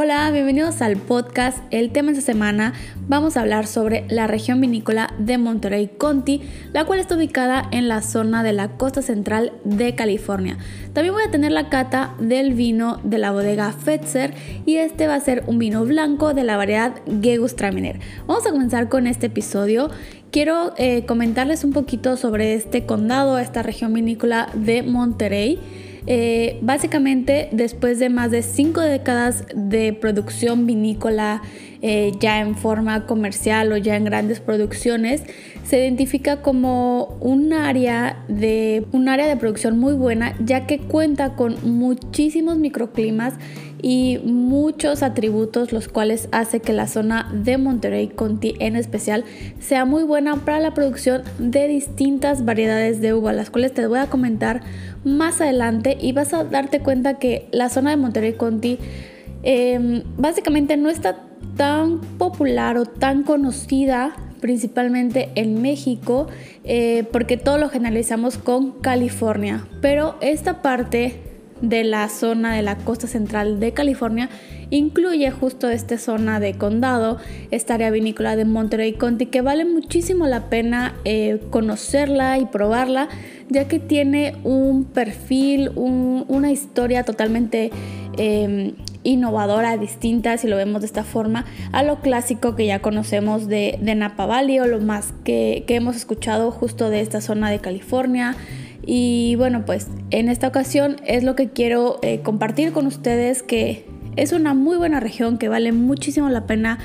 Hola, bienvenidos al podcast. El tema de esta semana vamos a hablar sobre la región vinícola de Monterey Conti, la cual está ubicada en la zona de la costa central de California. También voy a tener la cata del vino de la bodega Fetzer y este va a ser un vino blanco de la variedad Gewürztraminer. Vamos a comenzar con este episodio. Quiero eh, comentarles un poquito sobre este condado, esta región vinícola de Monterey. Eh, básicamente, después de más de cinco décadas de producción vinícola, eh, ya en forma comercial o ya en grandes producciones, se identifica como un área de un área de producción muy buena, ya que cuenta con muchísimos microclimas y muchos atributos los cuales hace que la zona de Monterrey Conti en especial sea muy buena para la producción de distintas variedades de uva, las cuales te voy a comentar más adelante y vas a darte cuenta que la zona de Monterrey Conti em, básicamente no está tan popular o tan conocida principalmente en México eh, porque todo lo generalizamos con California. Pero esta parte de la zona de la costa central de California incluye justo esta zona de condado, esta área vinícola de Monterey County que vale muchísimo la pena eh, conocerla y probarla ya que tiene un perfil, una historia totalmente em, innovadora, distinta, si lo vemos de esta forma, a lo clásico que ya conocemos de, Napa Valley o lo más que, hemos escuchado justo de esta zona de California. Y bueno, pues en esta ocasión es lo que quiero eh, compartir con ustedes, que es una muy buena región que vale muchísimo la pena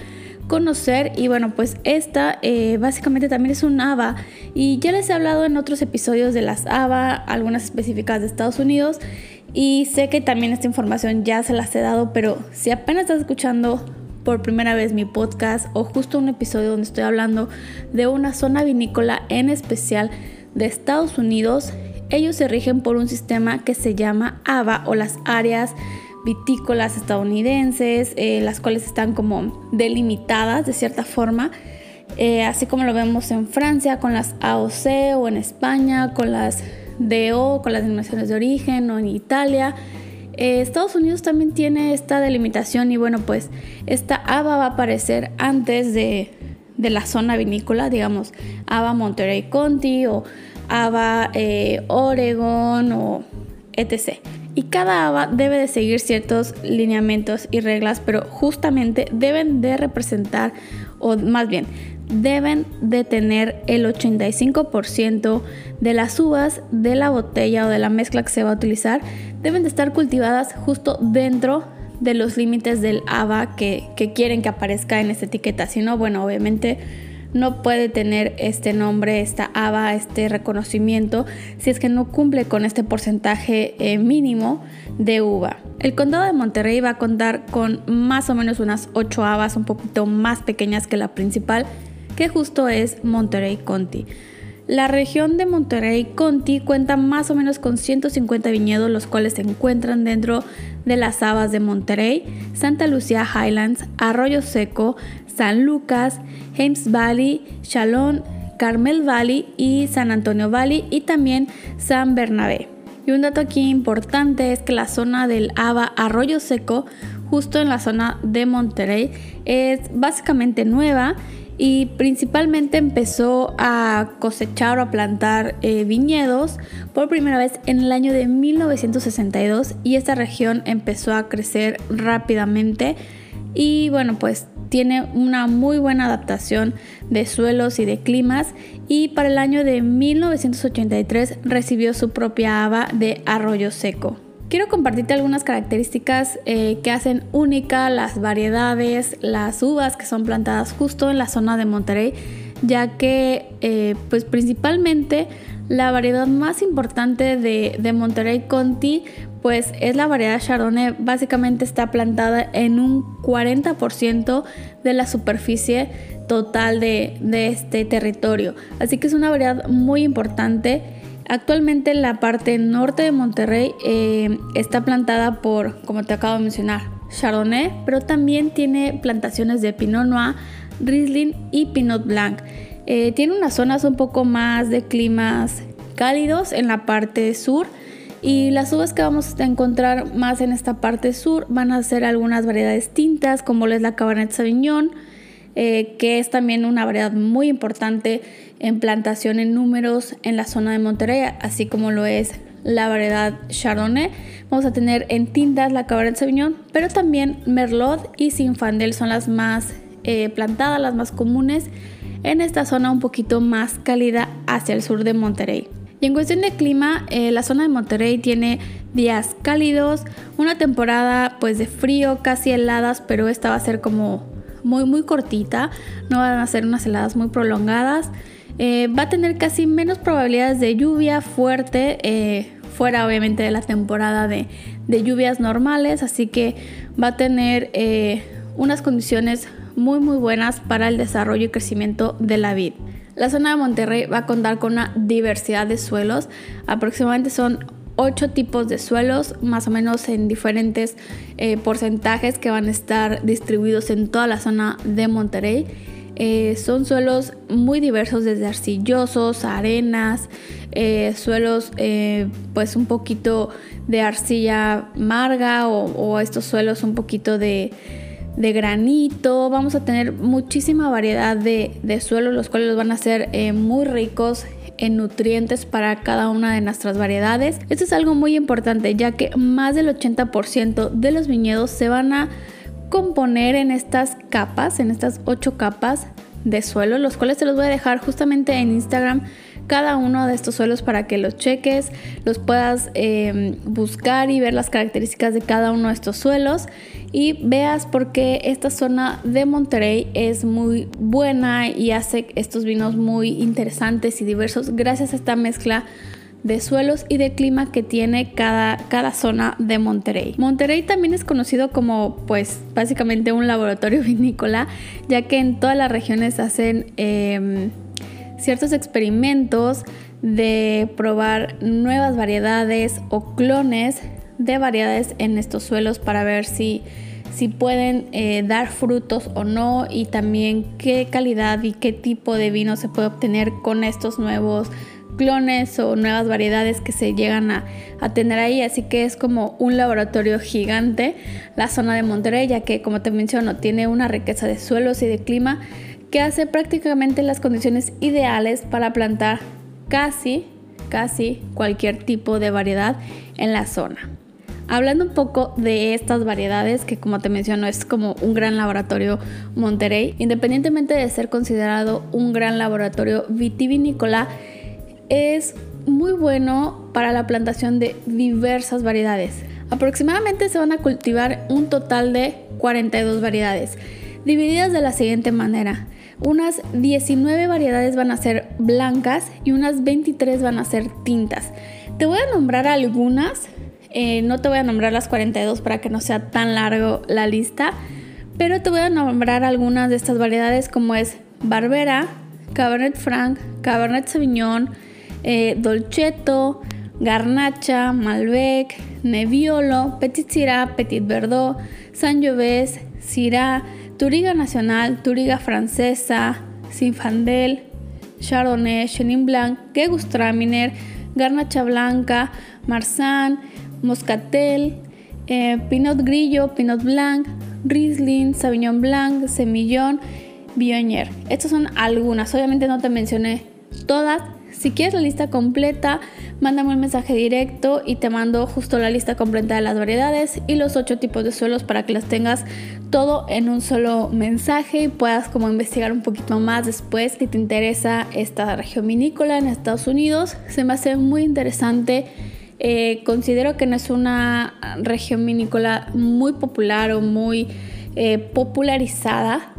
conocer. Y bueno pues esta eh, básicamente también es un AVA y ya les he hablado en otros episodios de las AVA, algunas específicas de Estados Unidos y sé que también esta información ya se las he dado, pero si apenas estás escuchando por primera vez mi podcast o justo un episodio donde estoy hablando de una zona vinícola en especial de Estados Unidos, ellos se rigen por un sistema que se llama AVA o las áreas vitícolas estadounidenses, eh, las cuales están como delimitadas de cierta forma, eh, así como lo vemos en Francia con las AOC o en España con las DO, con las denominaciones de origen o en Italia. Eh, Estados Unidos también tiene esta delimitación y bueno, pues esta AVA va a aparecer antes de, de la zona vinícola, digamos, AVA Monterey County o ABA eh, Oregon o etc. Y cada ABA debe de seguir ciertos lineamientos y reglas, pero justamente deben de representar, o más bien, deben de tener el 85% de las uvas de la botella o de la mezcla que se va a utilizar, deben de estar cultivadas justo dentro de los límites del ABA que, quieren que aparezca en esta etiqueta. Si no, bueno, obviamente no puede tener este nombre, esta ABA, este reconocimiento, si es que no cumple con este porcentaje eh, mínimo de uva. El condado de Monterrey va a contar con más o menos unas 8 ABAs un poquito más pequeñas que la principal, que justo es Monterrey Conti. La región de Monterrey Conti cuenta más o menos con 150 viñedos, los cuales se encuentran dentro de las habas de Monterrey, Santa Lucía Highlands, Arroyo Seco, San Lucas, James Valley, Chalon, Carmel Valley y San Antonio Valley y también San Bernabé. Y un dato aquí importante es que la zona del Ava Arroyo Seco, justo en la zona de Monterrey, es básicamente nueva y principalmente empezó a cosechar o a plantar eh, viñedos por primera vez en el año de 1962 y esta región empezó a crecer rápidamente y bueno pues tiene una muy buena adaptación de suelos y de climas y para el año de 1983 recibió su propia haba de arroyo seco. Quiero compartirte algunas características eh, que hacen única las variedades, las uvas que son plantadas justo en la zona de Monterrey, ya que eh, pues principalmente la variedad más importante de, Monterrey Conti pues es la variedad Chardonnay. Básicamente está plantada en un 40% de la superficie total de, este territorio. Así que es una variedad muy importante. Actualmente la parte norte de Monterrey eh, está plantada por, como te acabo de mencionar, Chardonnay, pero también tiene plantaciones de Pinot Noir, Riesling y Pinot Blanc. Eh, tiene unas zonas un poco más de climas cálidos en la parte sur y las uvas que vamos a encontrar más en esta parte sur van a ser algunas variedades tintas, como es la Cabernet Sauvignon, eh, que es también una variedad muy importante en plantación en números en la zona de Monterrey, así como lo es la variedad Chardonnay. Vamos a tener en tintas la Cabernet Sauvignon, pero también Merlot y Sinfandel son las más eh, plantadas, las más comunes en esta zona un poquito más cálida hacia el sur de Monterrey. Y en cuestión de clima, eh, la zona de Monterrey tiene días cálidos, una temporada pues de frío, casi heladas, pero esta va a ser como muy muy cortita, no van a ser unas heladas muy prolongadas. Eh, va a tener casi menos probabilidades de lluvia fuerte, eh, fuera obviamente de la temporada de, de, lluvias normales, así que va a tener unas condiciones muy muy buenas para el desarrollo y crecimiento de la vid. La zona de Monterrey va a contar con una diversidad de suelos, aproximadamente son ocho tipos de suelos, más o menos en diferentes eh, porcentajes que van a estar distribuidos en toda la zona de Monterrey. Eh, son suelos muy diversos, desde arcillosos, arenas, eh, suelos pues un poquito de arcilla amarga o estos suelos un poquito de, de granito, vamos a tener muchísima variedad de, suelos, los cuales van a ser muy ricos en nutrientes para cada una de nuestras variedades. Esto es algo muy importante ya que más del 80% de los viñedos se van a componer en estas capas, en estas 8 capas de suelo, los cuales te los voy a dejar justamente en Instagram cada uno de estos suelos para que los cheques, los puedas em, buscar y ver las características de cada uno de estos suelos y veas por qué esta zona de Monterrey es muy buena y hace estos vinos muy interesantes y diversos gracias a esta mezcla de suelos y de clima que tiene cada, cada zona de Monterrey. Monterrey también es conocido como pues básicamente un laboratorio vinícola ya que en todas las regiones hacen em, ciertos experimentos de probar nuevas variedades o clones de variedades en estos suelos para ver si, si pueden eh, dar frutos o no y también qué calidad y qué tipo de vino se puede obtener con estos nuevos clones o nuevas variedades que se llegan a, a, tener ahí. Así que es como un laboratorio gigante la zona de Monterrey, ya que como te menciono tiene una riqueza de suelos y de clima que hace prácticamente las condiciones ideales para plantar casi, casi cualquier tipo de variedad en la zona. Hablando un poco de estas variedades, que como te menciono es como un gran laboratorio Monterrey, independientemente de ser considerado un gran laboratorio vitivinícola, es muy bueno para la plantación de diversas variedades. Aproximadamente se van a cultivar un total de 42 variedades, divididas de la siguiente manera. Unas 19 variedades van a ser blancas y unas 23 van a ser tintas. Te voy a nombrar algunas, eh, no te voy a nombrar las 42 para que no sea tan largo la lista, pero te voy a nombrar algunas de estas variedades como es Barbera, Cabernet Franc, Cabernet Sauvignon, eh, Dolcetto, Garnacha, Malbec, Nebbiolo, Petit Syrah, Petit Verdot, Sangiovese, Syrah, Turiga Nacional, Turiga Francesa, Sinfandel, Chardonnay, Chenin Blanc, Gewürztraminer, Garnacha Blanca, Marsan, Moscatel, eh, Pinot Grillo, Pinot Blanc, Riesling, Sauvignon Blanc, Semillón, Bionier. Estas son algunas, obviamente no te mencioné todas, si quieres la lista completa, mándame un mensaje directo y te mando justo la lista completa de las variedades y los ocho tipos de suelos para que las tengas todo en un solo mensaje y puedas como investigar un poquito más después si te interesa esta región vinícola en Estados Unidos. Se me hace muy interesante. Eh, considero que no es una región vinícola muy popular o muy eh, popularizada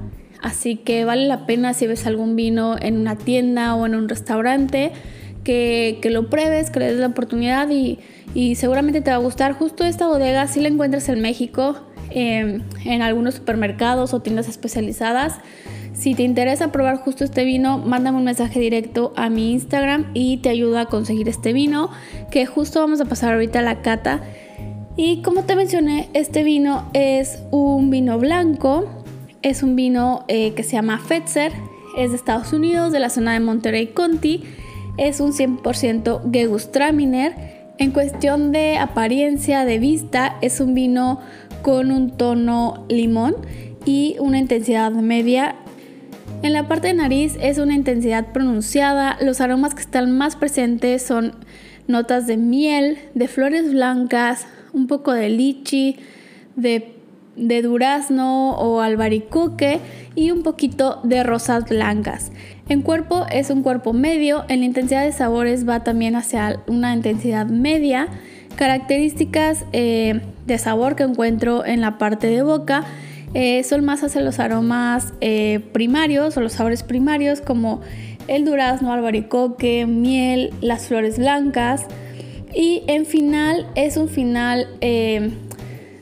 Así que vale la pena si ves algún vino en una tienda o en un restaurante que, lo pruebes, que le des la oportunidad y, seguramente te va a gustar. Justo esta bodega si la encuentras en México, em, en algunos supermercados o tiendas especializadas. Si te interesa probar justo este vino, mándame un mensaje directo a mi Instagram y te ayuda a conseguir este vino, que justo vamos a pasar ahorita a la cata. Y como te mencioné, este vino es un vino blanco, es un vino eh, que se llama Fetzer, es de Estados Unidos, de la zona de Monterey County, es un 100% Gewürztraminer. En cuestión de apariencia, de vista, es un vino con un tono limón y una intensidad media. En la parte de nariz es una intensidad pronunciada. Los aromas que están más presentes son notas de miel, de flores blancas, un poco de lichi, de de durazno o albaricoque y un poquito de rosas blancas. En cuerpo es un cuerpo medio, en la intensidad de sabores va también hacia una intensidad media. Características eh, de sabor que encuentro en la parte de boca eh, son más hacia los aromas eh, primarios o los sabores primarios como el durazno, albaricoque, miel, las flores blancas. Y en final es un final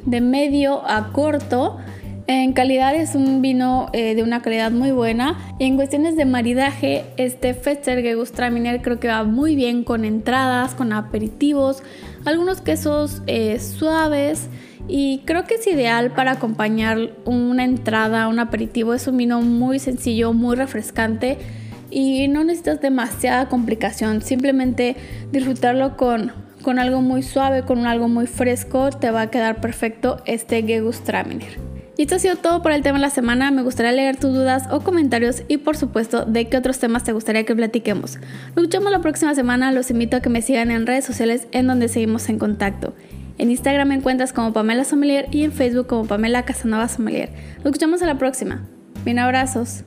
de medio a corto. En calidad es un vino eh, de una calidad muy buena. Y en cuestiones de maridaje, este Fetzer Gewürztraminer creo que va muy bien con entradas, con aperitivos, algunos quesos eh, suaves. Y creo que es ideal para acompañar una entrada, un aperitivo. Es un vino muy sencillo, muy refrescante y no necesitas demasiada complicación. Simplemente disfrutarlo con con algo muy suave, con algo muy fresco, te va a quedar perfecto este Gewürztraminer. Y esto ha sido todo por el tema de la semana. Me gustaría leer tus dudas o comentarios y por supuesto de qué otros temas te gustaría que platiquemos. Nos escuchamos la próxima semana. Los invito a que me sigan en redes sociales en donde seguimos en contacto. En Instagram me encuentras como Pamela Sommelier y en Facebook como Pamela Casanova Sommelier. Nos escuchamos a la próxima. Bien abrazos.